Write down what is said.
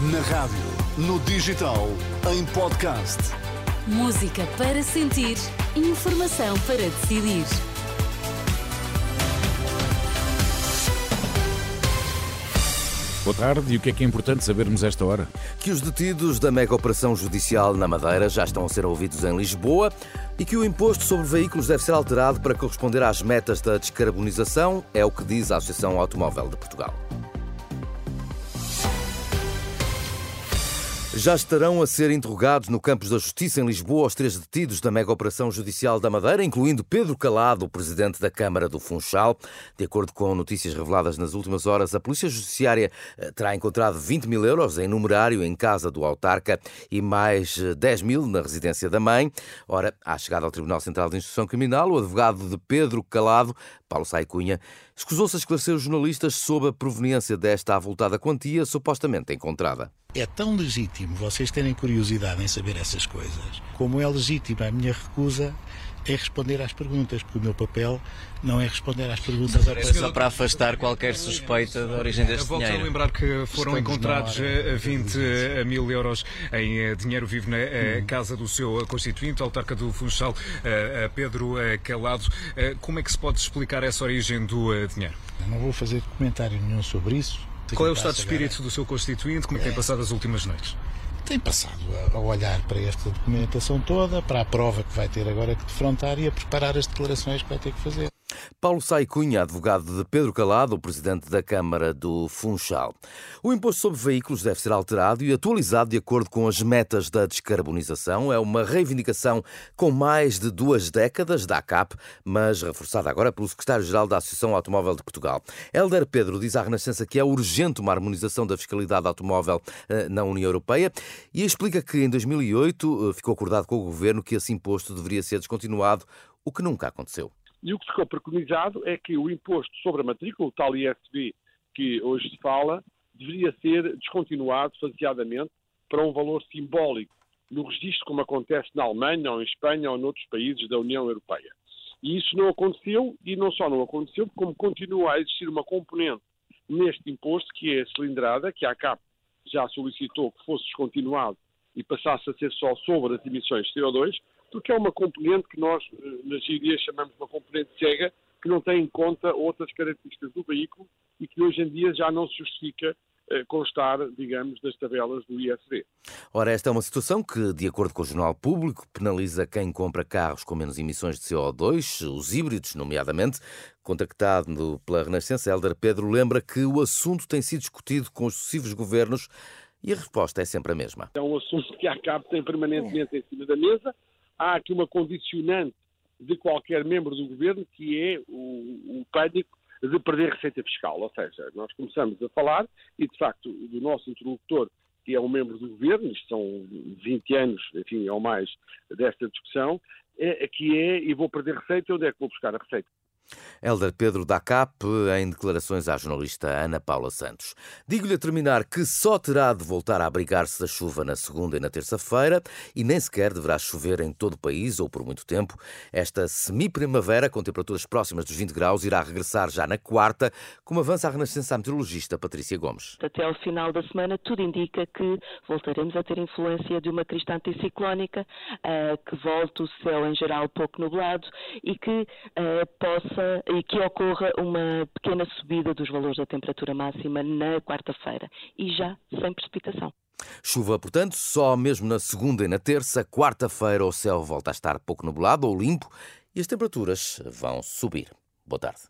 Na rádio, no digital, em podcast. Música para sentir, informação para decidir. Boa tarde, e o que é que é importante sabermos esta hora? Que os detidos da mega operação judicial na Madeira já estão a ser ouvidos em Lisboa e que o imposto sobre veículos deve ser alterado para corresponder às metas da descarbonização, é o que diz a Associação Automóvel de Portugal. Já estarão a ser interrogados no Campos da Justiça em Lisboa os três detidos da mega operação judicial da Madeira, incluindo Pedro Calado, o presidente da Câmara do Funchal. De acordo com notícias reveladas nas últimas horas, a Polícia Judiciária eh, terá encontrado 20 mil euros em numerário em casa do autarca e mais 10 eh, mil na residência da mãe. Ora, à chegada ao Tribunal Central de Instrução Criminal, o advogado de Pedro Calado, Paulo Saicunha, escusou-se a esclarecer os jornalistas sobre a proveniência desta avultada quantia supostamente encontrada. É tão legítimo vocês terem curiosidade em saber essas coisas, como é legítima a minha recusa em responder às perguntas, porque o meu papel não é responder às perguntas. Só para afastar qualquer suspeita da origem deste Volto dinheiro. a lembrar que foram Estamos encontrados 20 mil euros em eh, dinheiro vivo na hum. casa do seu constituinte, autarca do Funchal, Pedro Calado. Como é que se pode explicar essa origem do dinheiro? não vou fazer comentário nenhum sobre isso. Qual é o estado de espírito do seu constituinte? Como é que tem passado as últimas noites? Tem passado a olhar para esta documentação toda, para a prova que vai ter agora que defrontar e a preparar as declarações que vai ter que fazer. Paulo Sai Cunha, advogado de Pedro Calado, o presidente da Câmara do Funchal. O imposto sobre veículos deve ser alterado e atualizado de acordo com as metas da descarbonização. É uma reivindicação com mais de duas décadas da ACAP, mas reforçada agora pelo secretário-geral da Associação Automóvel de Portugal. Helder Pedro diz à Renascença que é urgente uma harmonização da fiscalidade automóvel eh, na União Europeia e explica que em 2008 eh, ficou acordado com o governo que esse imposto deveria ser descontinuado, o que nunca aconteceu. E o que ficou preconizado é que o imposto sobre a matrícula, o tal ISB que hoje se fala, deveria ser descontinuado faseadamente para um valor simbólico no registro, como acontece na Alemanha, ou em Espanha, ou noutros países da União Europeia. E isso não aconteceu, e não só não aconteceu, como continua a existir uma componente neste imposto, que é a cilindrada, que a ACAP já solicitou que fosse descontinuado e passasse a ser só sobre as emissões de CO2, porque é uma componente que nós, eh, na engenharia, chamamos de uma componente cega, que não tem em conta outras características do veículo e que hoje em dia já não se justifica eh, constar, digamos, das tabelas do ISD. Ora, esta é uma situação que, de acordo com o Jornal Público, penaliza quem compra carros com menos emissões de CO2, os híbridos, nomeadamente. Contactado pela Renascença, Helder Pedro lembra que o assunto tem sido discutido com os sucessivos governos e a resposta é sempre a mesma. É um assunto que a CAP tem permanentemente em cima da mesa há aqui uma condicionante de qualquer membro do governo que é o, o pânico de perder receita fiscal. Ou seja, nós começamos a falar e, de facto, do nosso interlocutor, que é um membro do governo, isto são 20 anos, enfim, ou mais, desta discussão, é, que é, e vou perder receita, onde é que vou buscar a receita? Helder Pedro da CAP, em declarações à jornalista Ana Paula Santos. Digo-lhe a terminar que só terá de voltar a abrigar-se da chuva na segunda e na terça-feira e nem sequer deverá chover em todo o país ou por muito tempo. Esta semi-primavera, com temperaturas próximas dos 20 graus, irá regressar já na quarta, como avança a renascença a meteorologista Patrícia Gomes. Até ao final da semana, tudo indica que voltaremos a ter influência de uma crista anticiclónica, uh, que volte o céu em geral pouco nublado e que uh, possa e que ocorra uma pequena subida dos valores da temperatura máxima na quarta-feira e já sem precipitação. Chuva, portanto, só mesmo na segunda e na terça. Quarta-feira o céu volta a estar pouco nublado ou limpo e as temperaturas vão subir. Boa tarde.